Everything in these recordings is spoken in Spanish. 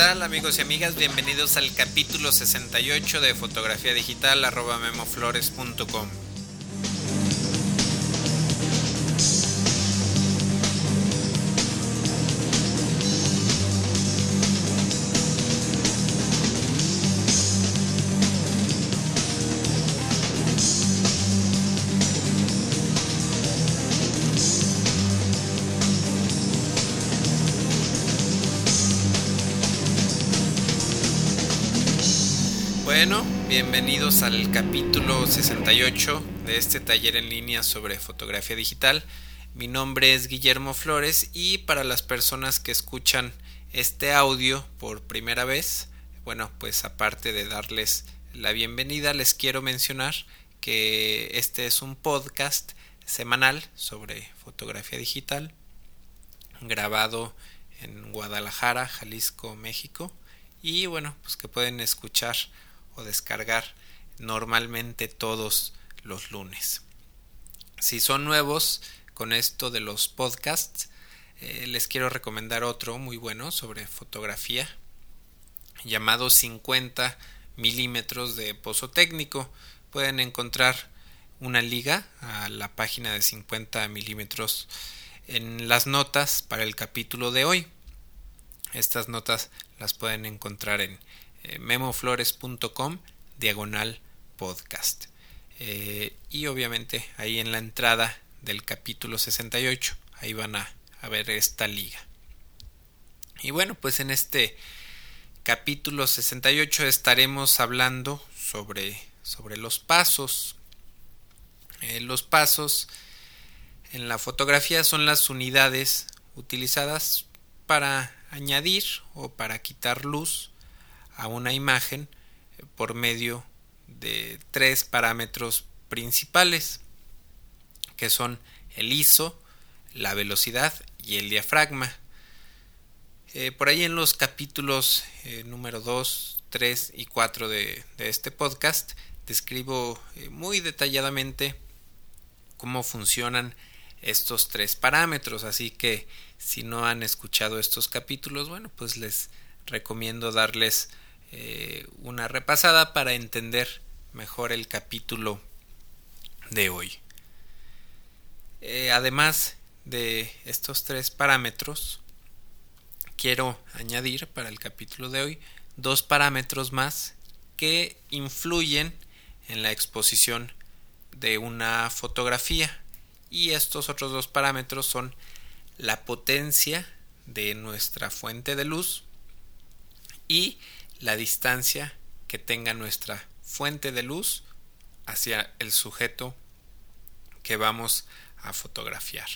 tal amigos y amigas? Bienvenidos al capítulo 68 de fotografía digital arroba memoflores.com. Bueno, bienvenidos al capítulo 68 de este taller en línea sobre fotografía digital. Mi nombre es Guillermo Flores y para las personas que escuchan este audio por primera vez, bueno, pues aparte de darles la bienvenida, les quiero mencionar que este es un podcast semanal sobre fotografía digital grabado en Guadalajara, Jalisco, México y bueno, pues que pueden escuchar descargar normalmente todos los lunes. Si son nuevos con esto de los podcasts, eh, les quiero recomendar otro muy bueno sobre fotografía llamado 50 milímetros de pozo técnico. Pueden encontrar una liga a la página de 50 milímetros en las notas para el capítulo de hoy. Estas notas las pueden encontrar en memoflores.com diagonal podcast. Eh, y obviamente ahí en la entrada del capítulo 68, ahí van a, a ver esta liga. Y bueno, pues en este capítulo 68 estaremos hablando sobre, sobre los pasos. Eh, los pasos en la fotografía son las unidades utilizadas para añadir o para quitar luz a una imagen por medio de tres parámetros principales que son el ISO, la velocidad y el diafragma. Eh, por ahí en los capítulos eh, número 2, 3 y 4 de, este podcast describo eh, muy detalladamente cómo funcionan estos tres parámetros, así que si no han escuchado estos capítulos, bueno, pues les recomiendo darles eh, una repasada para entender mejor el capítulo de hoy. Eh, además de estos tres parámetros, quiero añadir para el capítulo de hoy dos parámetros más que influyen en la exposición de una fotografía. Y estos otros dos parámetros son la potencia de nuestra fuente de luz y la distancia que tenga nuestra fuente de luz hacia el sujeto que vamos a fotografiar.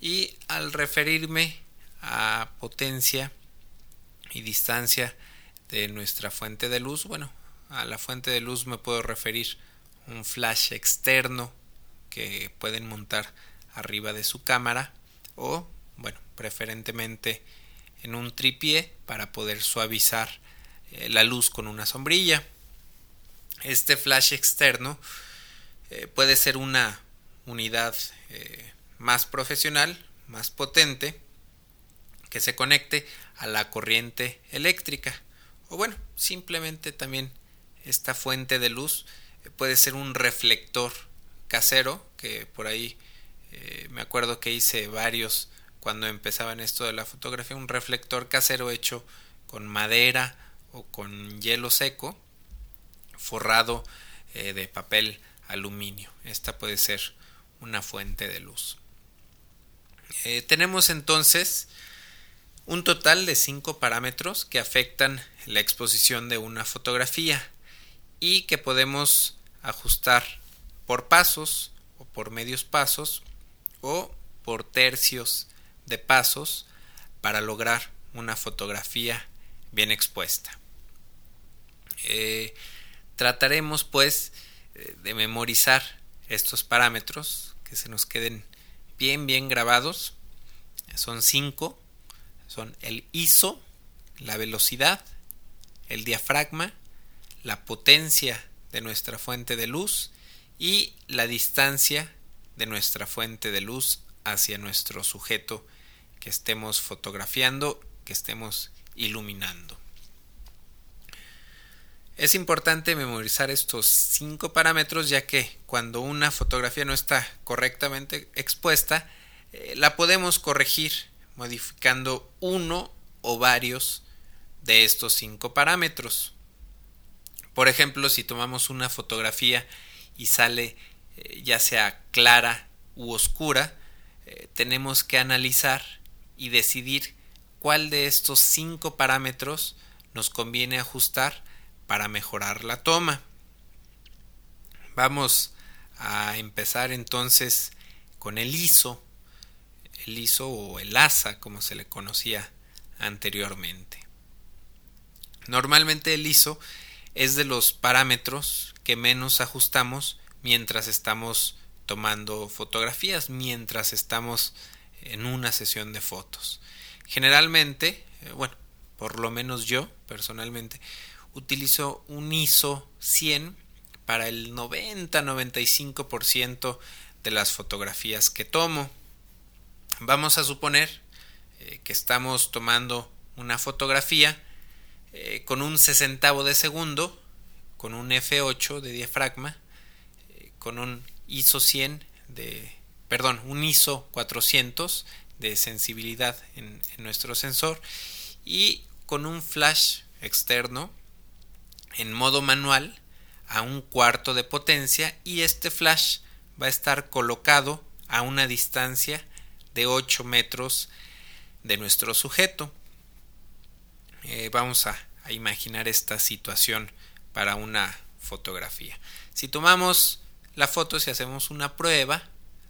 Y al referirme a potencia y distancia de nuestra fuente de luz, bueno, a la fuente de luz me puedo referir un flash externo que pueden montar arriba de su cámara o, bueno, preferentemente en un tripié para poder suavizar la luz con una sombrilla. Este flash externo eh, puede ser una unidad eh, más profesional, más potente, que se conecte a la corriente eléctrica. O bueno, simplemente también esta fuente de luz puede ser un reflector casero, que por ahí me acuerdo que hice varios cuando empezaba en esto de la fotografía, un reflector casero hecho con madera o con hielo seco forrado eh, de papel aluminio. Esta puede ser una fuente de luz. Eh, tenemos entonces un total de cinco parámetros que afectan la exposición de una fotografía y que podemos ajustar por pasos o por medios pasos o por tercios de pasos para lograr una fotografía bien expuesta. Eh, trataremos pues de memorizar estos parámetros que se nos queden bien bien grabados. Son cinco. Son el ISO, la velocidad, el diafragma, la potencia de nuestra fuente de luz y la distancia de nuestra fuente de luz hacia nuestro sujeto que estemos fotografiando, que estemos iluminando. Es importante memorizar estos cinco parámetros ya que cuando una fotografía no está correctamente expuesta, eh, la podemos corregir modificando uno o varios de estos cinco parámetros. Por ejemplo, si tomamos una fotografía y sale eh, ya sea clara u oscura, eh, tenemos que analizar y decidir cuál de estos cinco parámetros nos conviene ajustar para mejorar la toma. Vamos a empezar entonces con el ISO, el ISO o el ASA como se le conocía anteriormente. Normalmente el ISO es de los parámetros que menos ajustamos mientras estamos tomando fotografías, mientras estamos en una sesión de fotos. Generalmente, eh, bueno, por lo menos yo personalmente, utilizo un ISO 100 para el 90-95% de las fotografías que tomo. Vamos a suponer eh, que estamos tomando una fotografía eh, con un sesentavo de segundo, con un F8 de diafragma, con un ISO 100 de, perdón, un ISO 400 de sensibilidad en nuestro sensor y con un flash externo en modo manual a un cuarto de potencia y este flash va a estar colocado a una distancia de 8 metros de nuestro sujeto. Eh, vamos a, a imaginar esta situación para una fotografía. Si tomamos la foto, si hacemos una prueba,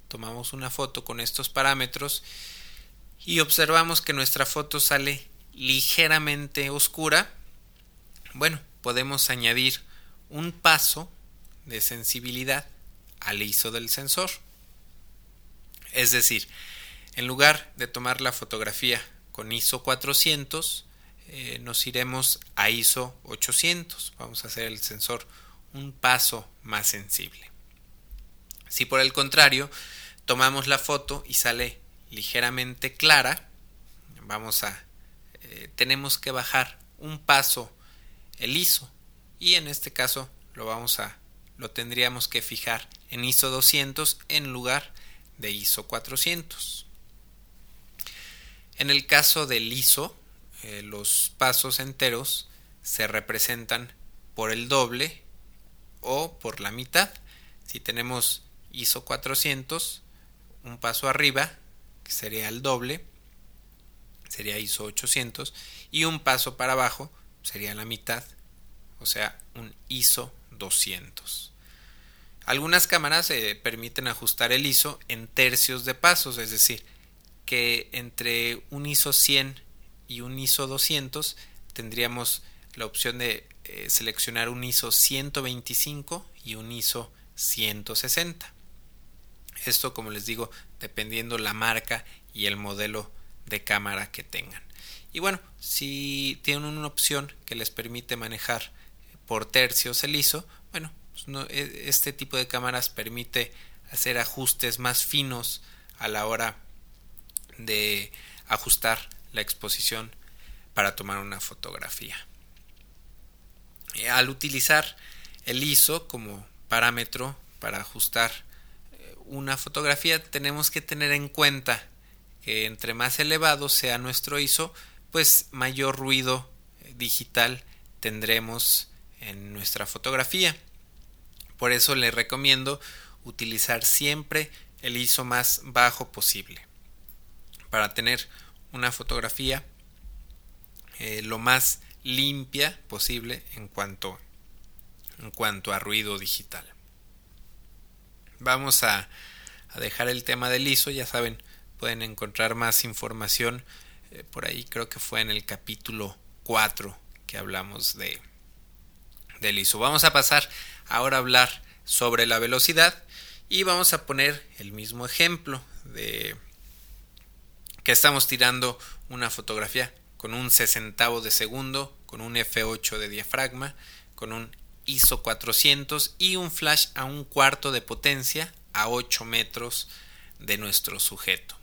tomamos una foto con estos parámetros y observamos que nuestra foto sale ligeramente oscura, bueno, podemos añadir un paso de sensibilidad al ISO del sensor. Es decir, en lugar de tomar la fotografía con ISO 400, eh, nos iremos a ISO 800. Vamos a hacer el sensor un paso más sensible. Si por el contrario tomamos la foto y sale ligeramente clara, vamos a eh, tenemos que bajar un paso el ISO y en este caso lo vamos a lo tendríamos que fijar en ISO 200 en lugar de ISO 400. En el caso del ISO, eh, los pasos enteros se representan por el doble o por la mitad. Si tenemos ISO 400, un paso arriba, sería el doble, sería ISO 800, y un paso para abajo, sería la mitad, o sea, un ISO 200. Algunas cámaras permiten ajustar el ISO en tercios de pasos, es decir, que entre un ISO 100 y un ISO 200 tendríamos la opción de eh, seleccionar un ISO 125 y un ISO 160. Esto, como les digo, dependiendo la marca y el modelo de cámara que tengan. Y bueno, si tienen una opción que les permite manejar por tercios el ISO, bueno, pues e, este tipo de cámaras permite hacer ajustes más finos a la hora de ajustar la exposición para tomar una fotografía. Al utilizar el ISO como parámetro para ajustar eh, una fotografía tenemos que tener en cuenta que entre más elevado sea nuestro ISO pues mayor ruido digital tendremos en nuestra fotografía. Por eso le recomiendo utilizar siempre el ISO más bajo posible para tener una fotografía eh, lo más limpia posible en cuanto, en cuanto a ruido digital. Vamos a, dejar el tema del ISO, ya saben, pueden encontrar más información eh, por ahí creo que fue en el capítulo 4 que hablamos de del ISO. Vamos a pasar ahora a hablar sobre la velocidad y vamos a poner el mismo ejemplo de que estamos tirando una fotografía con un sesentavo de segundo, con un F8 de diafragma, con un ISO 400 y un flash a un cuarto de potencia a 8 metros de nuestro sujeto.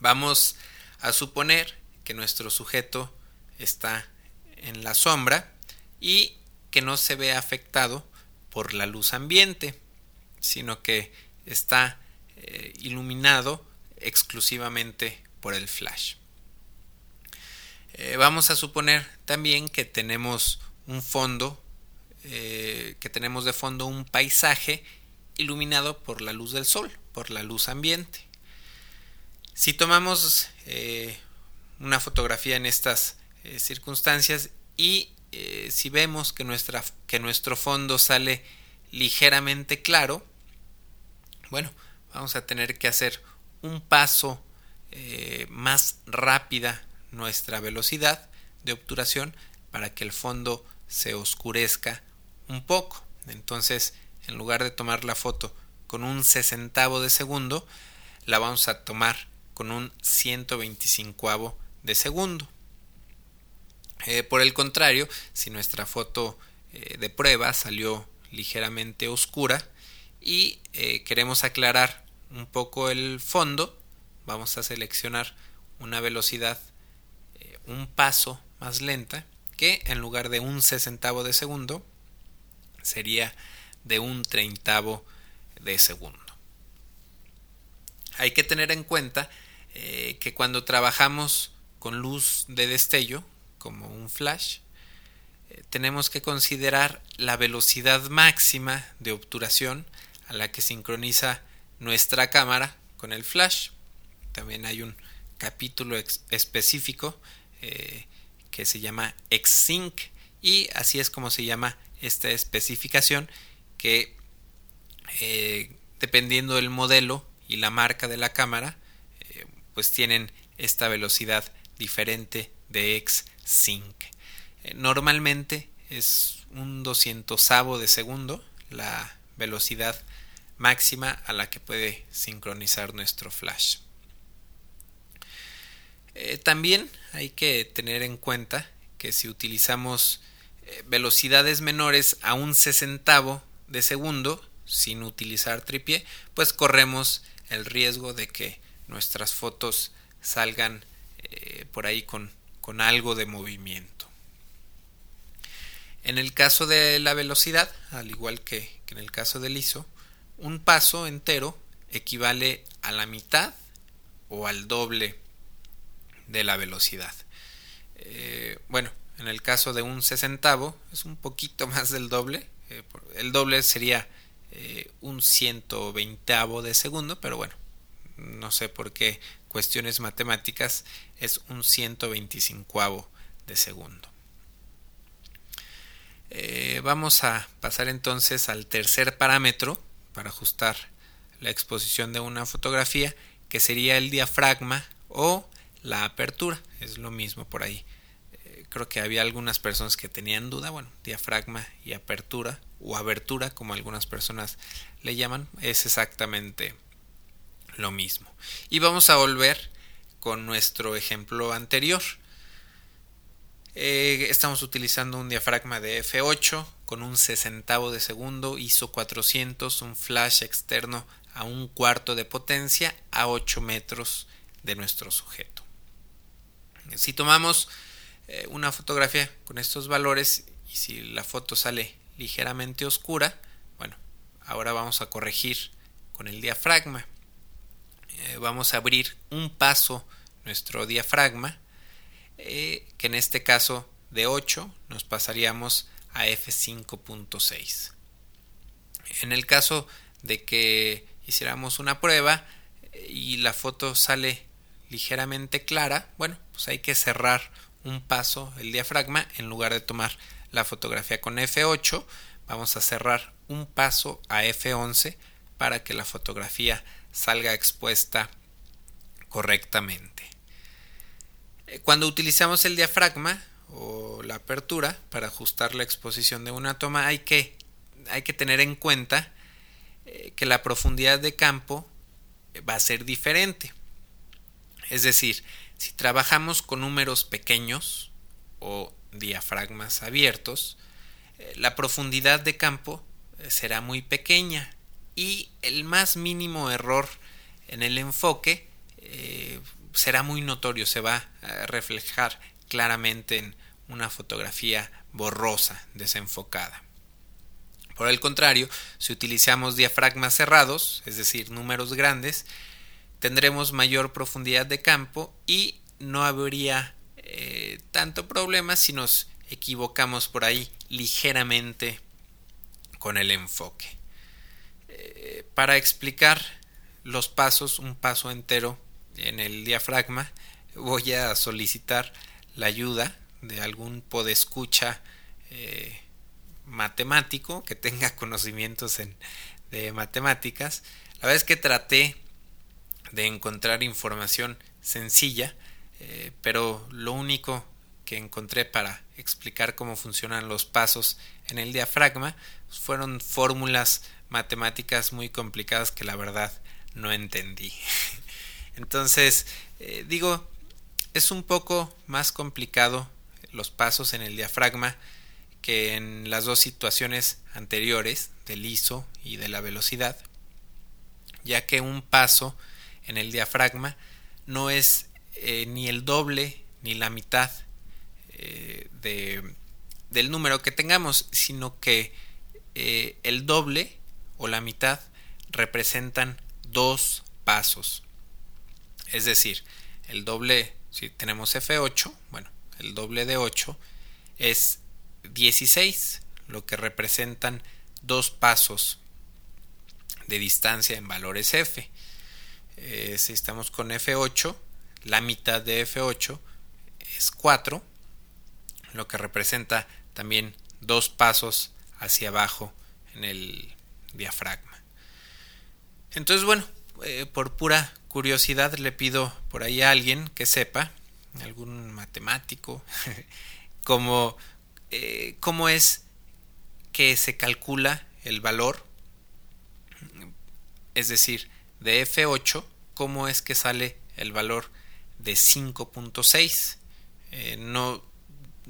Vamos a suponer que nuestro sujeto está en la sombra y que no se ve afectado por la luz ambiente, sino que está eh, iluminado exclusivamente por el flash. Eh, vamos a suponer también que tenemos un fondo, eh, que tenemos de fondo un paisaje iluminado por la luz del sol, por la luz ambiente. Si tomamos una fotografía en estas circunstancias y si vemos que, nuestra, que nuestro fondo sale ligeramente claro, bueno, vamos a tener que hacer un paso eh, más rápida nuestra velocidad de obturación para que el fondo se oscurezca un poco. Entonces, en lugar de tomar la foto con un sesentavo de segundo, la vamos a tomar con un 125 de segundo. Eh, por el contrario, si nuestra foto eh, de prueba salió ligeramente oscura y queremos aclarar un poco el fondo, vamos a seleccionar una velocidad eh, un paso más lenta que en lugar de un sesentavo de segundo sería de un treintavo de segundo. Hay que tener en cuenta eh, que cuando trabajamos con luz de destello, como un flash, eh, tenemos que considerar la velocidad máxima de obturación a la que sincroniza nuestra cámara con el flash. También hay un capítulo específico eh, que se llama Xsync y así es como se llama esta especificación que eh, dependiendo del modelo y la marca de la cámara eh, pues tienen esta velocidad diferente de Xsync. normalmente es un doscientosavo de segundo la velocidad máxima a la que puede sincronizar nuestro flash. Eh, también hay que tener en cuenta que si utilizamos eh, velocidades menores a un sesentavo de segundo sin utilizar tripié, pues corremos el riesgo de que nuestras fotos salgan eh, por ahí con, con algo de movimiento. En el caso de la velocidad, al igual que, que en el caso del ISO, un paso entero equivale a la mitad o al doble de la velocidad. Eh, bueno, en el caso de un sesentavo es un poquito más del doble. Eh, el doble sería eh, un ciento veintavo de segundo, pero bueno, no sé por qué cuestiones matemáticas es un ciento veinticincuavo de segundo. vamos a pasar entonces al tercer parámetro para ajustar la exposición de una fotografía, que sería el diafragma o la apertura. Es lo mismo por ahí. Creo que había algunas personas que tenían duda. Bueno, diafragma y apertura o abertura, como algunas personas le llaman, es exactamente lo mismo. Y vamos a volver con nuestro ejemplo anterior. Eh, estamos utilizando un diafragma de F8 con un sesentavo de segundo, ISO 400, un flash externo a un cuarto de potencia a 8 metros de nuestro sujeto. Si tomamos eh, una fotografía con estos valores y si la foto sale ligeramente oscura, bueno, ahora vamos a corregir con el diafragma. Eh, vamos a abrir un paso nuestro diafragma, eh, que en este caso de 8 nos pasaríamos a f5.6. En el caso de que hiciéramos una prueba y la foto sale ligeramente clara, bueno, pues hay que cerrar un paso el diafragma en lugar de tomar la fotografía con F8, vamos a cerrar un paso a F11 para que la fotografía salga expuesta correctamente. Eh, cuando utilizamos el diafragma o la apertura para ajustar la exposición de una toma hay que, hay que tener en cuenta eh, que la profundidad de campo va a ser diferente. Es decir, si trabajamos con números pequeños o diafragmas abiertos, eh, la profundidad de campo eh, será muy pequeña y el más mínimo error en el enfoque será muy notorio, se va a reflejar claramente en una fotografía borrosa, desenfocada. Por el contrario, si utilizamos diafragmas cerrados, es decir, números grandes, tendremos mayor profundidad de campo y no habría eh, tanto problema si nos equivocamos por ahí ligeramente con el enfoque. Eh, para explicar los pasos, un paso entero en el diafragma, voy a solicitar la ayuda de algún podescucha eh, matemático que tenga conocimientos en, de matemáticas. La verdad es que traté de encontrar información sencilla, eh, pero lo único que encontré para explicar cómo funcionan los pasos en el diafragma fueron fórmulas matemáticas muy complicadas que la verdad no entendí. Entonces, eh, digo, es un poco más complicado los pasos en el diafragma que en las dos situaciones anteriores del ISO y de la velocidad, ya que un paso en el diafragma no es eh, ni el doble ni la mitad eh, de, del número que tengamos, sino que eh, el doble o la mitad representan dos pasos. Es decir, el doble, si tenemos F8, bueno, el doble de 8 es 16, lo que representan dos pasos de distancia en valores F. Eh, si estamos con F8, la mitad de F8 es 4, lo que representa también dos pasos hacia abajo en el diafragma. Entonces, bueno, eh, por pura curiosidad le pido por ahí a alguien que sepa, algún matemático, como eh, cómo es que se calcula el valor, es decir, de F8, cómo es que sale el valor de 5.6. Eh, no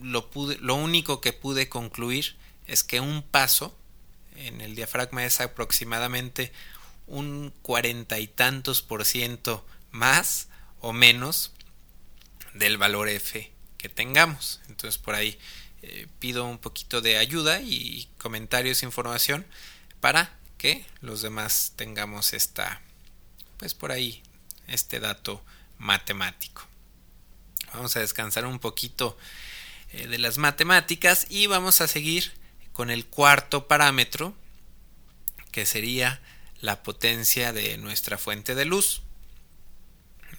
lo, pude, lo único que pude concluir es que un paso en el diafragma es aproximadamente un cuarenta y tantos por ciento más o menos del valor F que tengamos. Entonces por ahí eh, pido un poquito de ayuda y comentarios, información para que los demás tengamos esta, pues por ahí, este dato matemático. Vamos a descansar un poquito eh, de las matemáticas y vamos a seguir con el cuarto parámetro que sería la potencia de nuestra fuente de luz.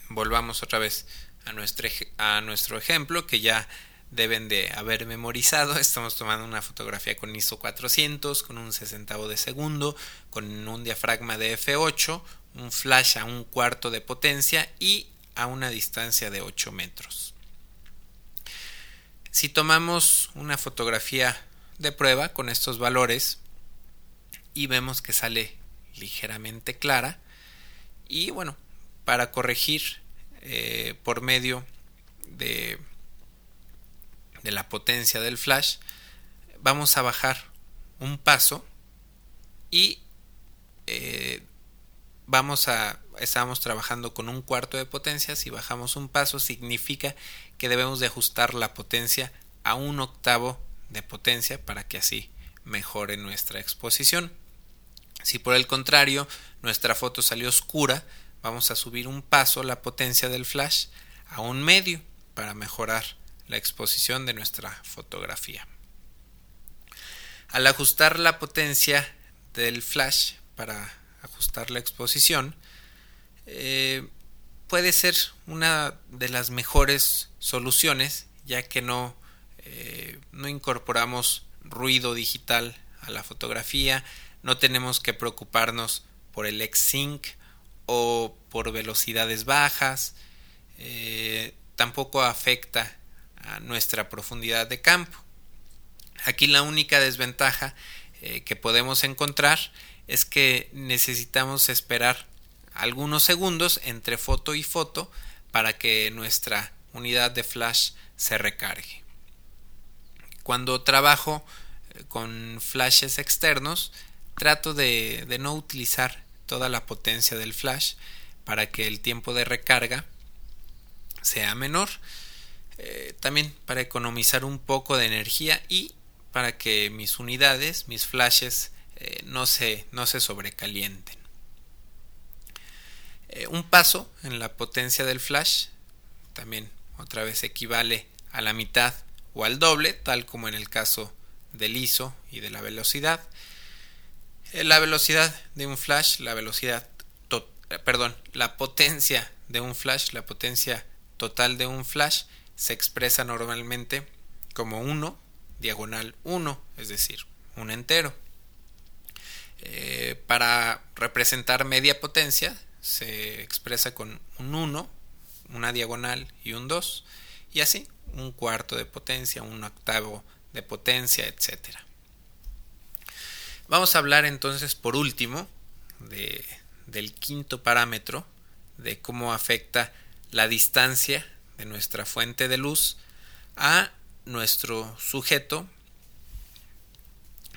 Volvamos otra vez a nuestro, a nuestro ejemplo que ya deben de haber memorizado. Estamos tomando una fotografía con ISO 400, con un sesentavo de segundo, con un diafragma de f8, un flash a un cuarto de potencia y a una distancia de 8 metros. Si tomamos una fotografía de prueba con estos valores y vemos que sale ligeramente clara y bueno, para corregir eh, por medio de de la potencia del flash, vamos a bajar un paso y eh, vamos a estamos trabajando con un cuarto de potencia si bajamos un paso significa que debemos de ajustar la potencia a un octavo de potencia para que así mejore nuestra exposición si por el contrario nuestra foto salió oscura vamos a subir un paso la potencia del flash a un medio para mejorar la exposición de nuestra fotografía. Al ajustar la potencia del flash para ajustar la exposición, eh, puede ser una de las mejores soluciones ya que no, eh, no incorporamos ruido digital a la fotografía, no tenemos que preocuparnos por el X-Sync o por velocidades bajas, eh, tampoco afecta a nuestra profundidad de campo. Aquí la única desventaja que podemos encontrar es que necesitamos esperar algunos segundos entre foto y foto para que nuestra unidad de flash se recargue. Cuando trabajo eh, con flashes externos, trato de, de, no utilizar toda la potencia del flash para que el tiempo de recarga sea menor eh, también para economizar un poco de energía y para que mis unidades, mis flashes, eh, no, se, no se sobrecalienten. Eh, un paso en la potencia del flash también otra vez equivale a la mitad o al doble, tal como en el caso del ISO y de la velocidad. La velocidad de un flash, la velocidad, perdón, la potencia de un flash, la potencia total de un flash se expresa normalmente como 1 diagonal 1, es decir, un entero. Eh, para representar media potencia se expresa con un 1, una diagonal y un 2, y así un cuarto de potencia, un octavo de potencia, etc. Vamos a hablar entonces por último de, del quinto parámetro, de cómo afecta la distancia de nuestra fuente de luz a nuestro sujeto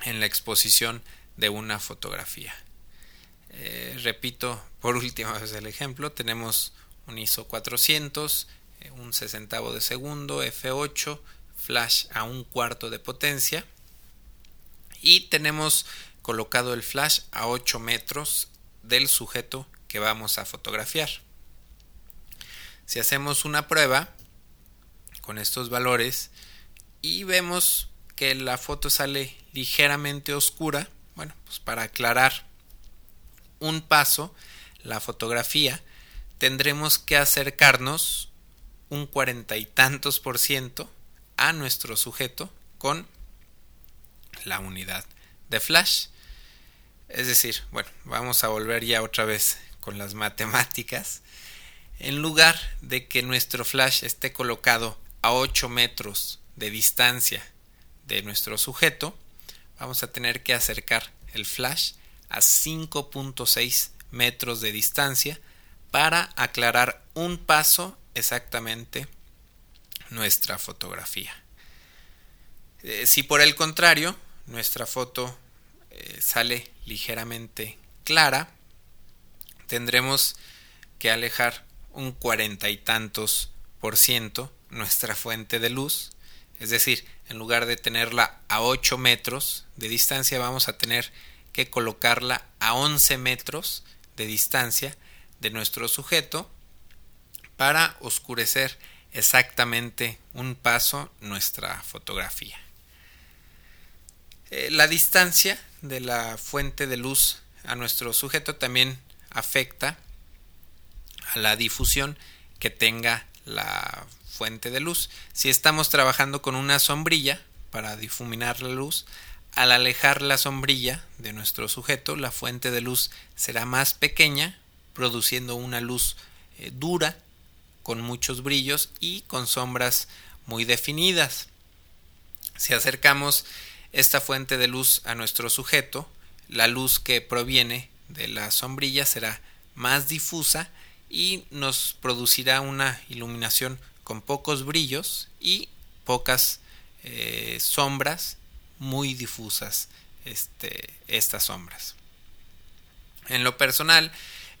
en la exposición de una fotografía. Eh, repito por última vez el ejemplo, tenemos un ISO 400, eh, un sesentavo de segundo, F8, flash a un cuarto de potencia y tenemos colocado el flash a 8 metros del sujeto que vamos a fotografiar. Si hacemos una prueba con estos valores y vemos que la foto sale ligeramente oscura, bueno, pues para aclarar un paso la fotografía, tendremos que acercarnos un cuarenta y tantos por ciento a nuestro sujeto con la unidad de flash. Es decir, bueno, vamos a volver ya otra vez con las matemáticas. En lugar de que nuestro flash esté colocado a 8 metros de distancia de nuestro sujeto, vamos a tener que acercar el flash a 5.6 metros de distancia para aclarar un paso exactamente nuestra fotografía. Eh, si por el contrario nuestra foto eh, sale ligeramente clara, tendremos que alejar un cuarenta y tantos por ciento nuestra fuente de luz. Es decir, en lugar de tenerla a 8 metros de distancia, vamos a tener que colocarla a 11 metros de distancia de nuestro sujeto para oscurecer exactamente un paso nuestra fotografía. Eh, la distancia de la fuente de luz a nuestro sujeto también afecta a la difusión que tenga la fuente de luz. Si estamos trabajando con una sombrilla para difuminar la luz, al alejar la sombrilla de nuestro sujeto, la fuente de luz será más pequeña, produciendo una luz eh, dura, con muchos brillos y con sombras muy definidas. Si acercamos esta fuente de luz a nuestro sujeto, la luz que proviene de la sombrilla será más difusa y nos producirá una iluminación con pocos brillos y pocas eh, sombras muy difusas este, estas sombras. En lo personal,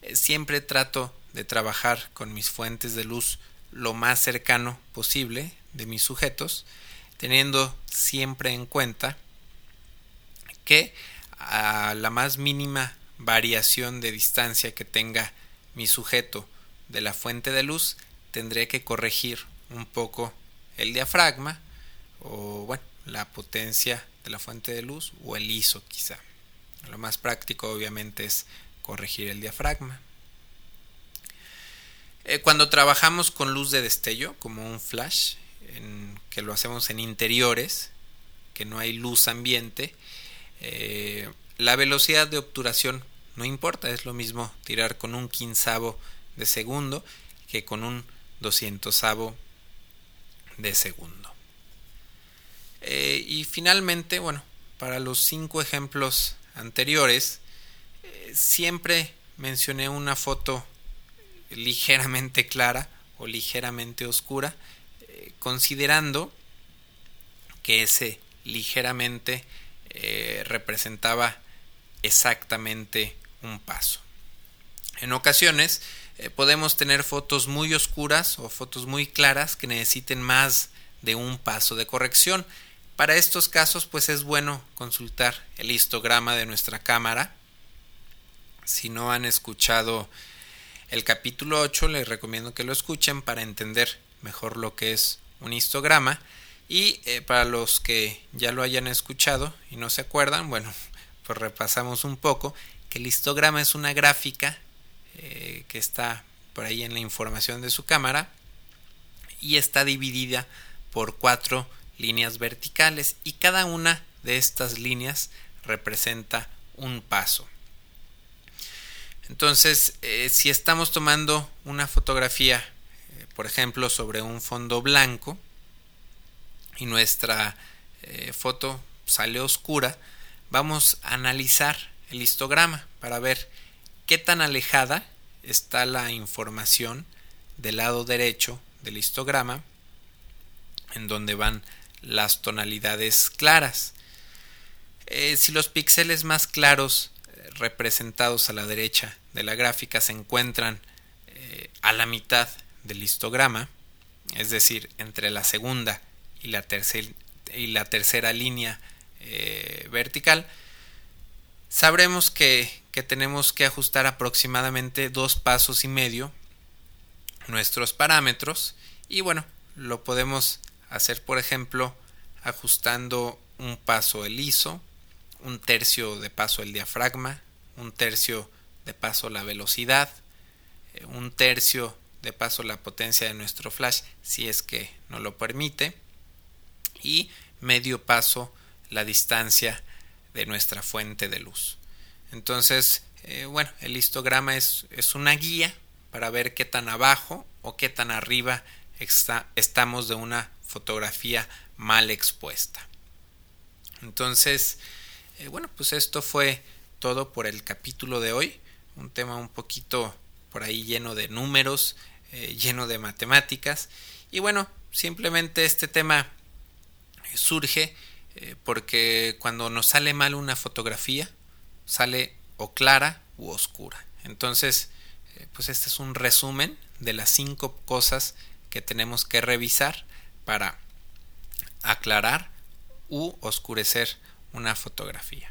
eh, siempre trato de trabajar con mis fuentes de luz lo más cercano posible de mis sujetos, teniendo siempre en cuenta que a la más mínima variación de distancia que tenga mi sujeto de la fuente de luz, tendré que corregir un poco el diafragma o bueno, la potencia de la fuente de luz o el ISO quizá. Lo más práctico obviamente es corregir el diafragma. Eh, cuando trabajamos con luz de destello, como un flash, en, que lo hacemos en interiores, que no hay luz ambiente, eh, la velocidad de obturación no importa, es lo mismo tirar con un quinzavo de segundo que con un doscientosavo de segundo. Eh, y finalmente, bueno, para los cinco ejemplos anteriores, eh, siempre mencioné una foto ligeramente clara o ligeramente oscura, eh, considerando que ese ligeramente representaba exactamente un paso. En ocasiones eh, podemos tener fotos muy oscuras o fotos muy claras que necesiten más de un paso de corrección. Para estos casos pues es bueno consultar el histograma de nuestra cámara. Si no han escuchado el capítulo 8 les recomiendo que lo escuchen para entender mejor lo que es un histograma. Y eh, para los que ya lo hayan escuchado y no se acuerdan, bueno, pues repasamos un poco que el histograma es una gráfica eh, que está por ahí en la información de su cámara y está dividida por cuatro líneas verticales y cada una de estas líneas representa un paso. Entonces, eh, si estamos tomando una fotografía, eh, por ejemplo, sobre un fondo blanco y nuestra foto sale oscura, vamos a analizar el histograma para ver qué tan alejada está la información del lado derecho del histograma en donde van las tonalidades claras. Eh, si los píxeles más claros eh, representados a la derecha de la gráfica se encuentran eh, a la mitad del histograma, es decir, entre la segunda y la, y la tercera línea vertical, sabremos que, que tenemos que ajustar aproximadamente dos pasos y medio nuestros parámetros y bueno, lo podemos hacer por ejemplo ajustando un paso el ISO, un tercio de paso el diafragma, un tercio de paso la velocidad, eh, un tercio de paso la potencia de nuestro flash si es que no lo permite y medio paso la distancia de nuestra fuente de luz. Entonces, eh, bueno, el histograma es, es, una guía para ver qué tan abajo o qué tan arriba estamos de una fotografía mal expuesta. Entonces, eh, bueno, pues esto fue todo por el capítulo de hoy. Un tema un poquito por ahí lleno de números, eh, lleno de matemáticas. Y bueno, simplemente este tema surge eh, porque cuando nos sale mal una fotografía, sale o clara u oscura. Entonces, eh, pues este es un resumen de las cinco cosas que tenemos que revisar para aclarar u oscurecer una fotografía.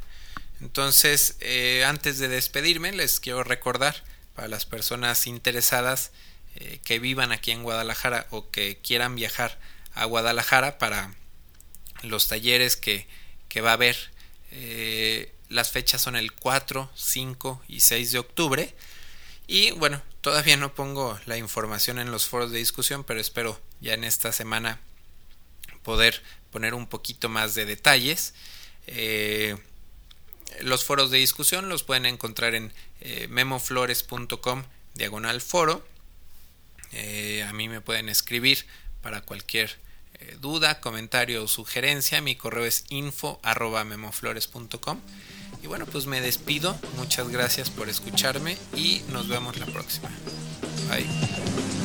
Entonces, eh, antes de despedirme, les quiero recordar para las personas interesadas que vivan aquí en Guadalajara o que quieran viajar a Guadalajara para los talleres que, va a haber. Eh, las fechas son el 4, 5 y 6 de octubre. Y bueno, todavía no pongo la información en los foros de discusión, pero espero ya en esta semana poder poner un poquito más de detalles. Eh, los foros de discusión los pueden encontrar en eh, memoflores.com diagonal foro. a mí me pueden escribir para cualquier eh, duda, comentario o sugerencia, mi correo es info memoflores.com. Y bueno, pues me despido. Muchas gracias por escucharme y nos vemos la próxima. Bye.